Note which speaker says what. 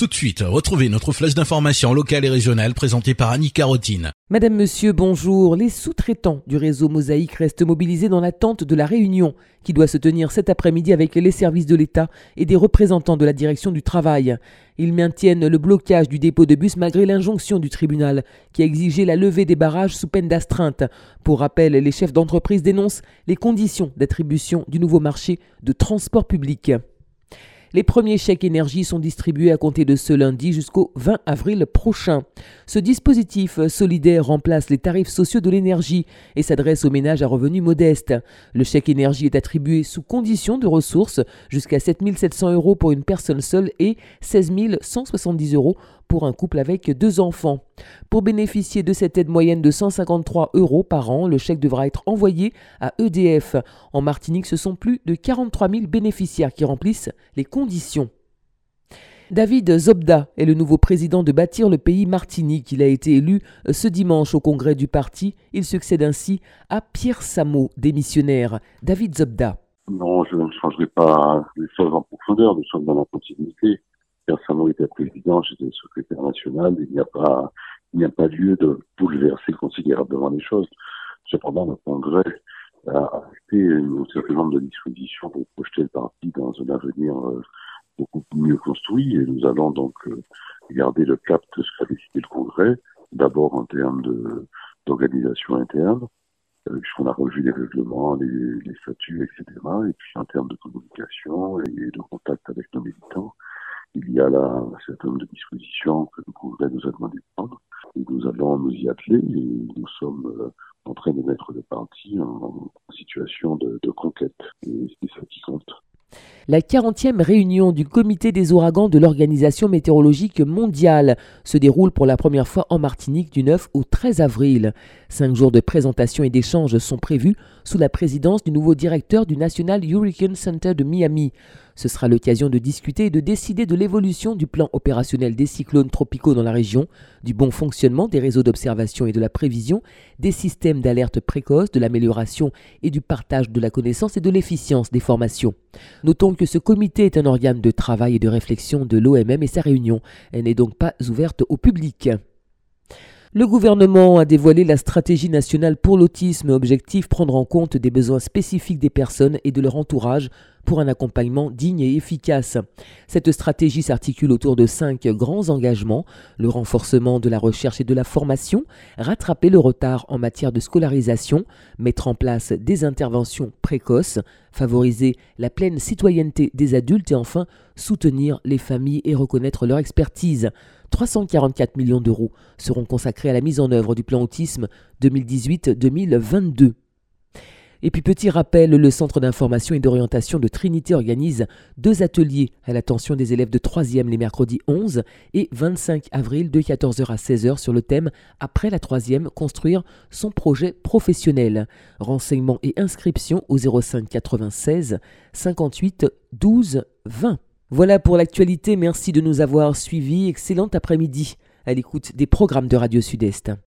Speaker 1: Tout de suite, retrouvez notre flèche d'information locale et régionale présentée par Annie Carotine.
Speaker 2: Madame, Monsieur, bonjour. Les sous-traitants du réseau Mosaïque restent mobilisés dans l'attente de la réunion qui doit se tenir cet après-midi avec les services de l'État et des représentants de la direction du travail. Ils maintiennent le blocage du dépôt de bus malgré l'injonction du tribunal qui a exigé la levée des barrages sous peine d'astreinte. Pour rappel, les chefs d'entreprise dénoncent les conditions d'attribution du nouveau marché de transport public. Les premiers chèques énergie sont distribués à compter de ce lundi jusqu'au 20 avril prochain. Ce dispositif solidaire remplace les tarifs sociaux de l'énergie et s'adresse aux ménages à revenus modestes. Le chèque énergie est attribué sous condition de ressources jusqu'à 7 700 euros pour une personne seule et 16 170 euros pour un couple avec deux enfants. Pour bénéficier de cette aide moyenne de 153 euros par an, le chèque devra être envoyé à EDF. En Martinique, ce sont plus de 43 000 bénéficiaires qui remplissent les conditions. David Zobda est le nouveau président de Bâtir le pays Martinique. Il a été élu ce dimanche au congrès du parti. Il succède ainsi à Pierre Samo, démissionnaire. David Zobda.
Speaker 3: Non, je ne changerai pas les choses en profondeur, nous sommes dans la continuité. Pierre était président, j'étais secrétaire national, il n'y a pas, il n'y a pas lieu de bouleverser considérablement les choses. Cependant, le Congrès a acté un certain nombre de dispositions pour projeter le parti dans un avenir euh, beaucoup mieux construit et nous allons donc euh, garder le cap de ce qu'a décidé le Congrès, d'abord en termes d'organisation interne, euh, puisqu'on a revu les règlements, les, les statuts, etc., et puis en termes de communication et de contact avec nos militants, il y a là un certain nombre de dispositions que le Congrès nous a demandé de prendre. Nous allons nous y atteler et nous sommes euh, en train de mettre le parti en, situation de, de conquête. Et c'est ça qui compte.
Speaker 2: La 40e réunion du comité des ouragans de l'Organisation météorologique mondiale se déroule pour la première fois en Martinique du 9 au 13 avril. Cinq jours de présentation et d'échanges sont prévus sous la présidence du nouveau directeur du National Hurricane Center de Miami. Ce sera l'occasion de discuter et de décider de l'évolution du plan opérationnel des cyclones tropicaux dans la région, du bon fonctionnement des réseaux d'observation et de la prévision, des systèmes d'alerte précoce, de l'amélioration et du partage de la connaissance et de l'efficience des formations. Notons ce comité est un organe de travail et de réflexion de l'OMM et sa réunion n'est donc pas ouverte au public. Le gouvernement a dévoilé la stratégie nationale pour l'autisme, objectif prendre en compte des besoins spécifiques des personnes et de leur entourage pour un accompagnement digne et efficace. Cette stratégie s'articule autour de cinq grands engagements, le renforcement de la recherche et de la formation, rattraper le retard en matière de scolarisation, mettre en place des interventions précoces, favoriser la pleine citoyenneté des adultes et enfin soutenir les familles et reconnaître leur expertise. 344 millions d'euros seront consacrés à la mise en œuvre du plan autisme 2018-2022. Et puis petit rappel, le Centre d'information et d'orientation de Trinité organise deux ateliers à l'attention des élèves de 3e les mercredis 11 et 25 avril de 14h à 16h sur le thème Après la 3e, construire son projet professionnel. Renseignements et inscriptions au 05 96 58 12 20. Voilà pour l'actualité, merci de nous avoir suivis. Excellent après-midi à l'écoute des programmes de Radio Sud-Est.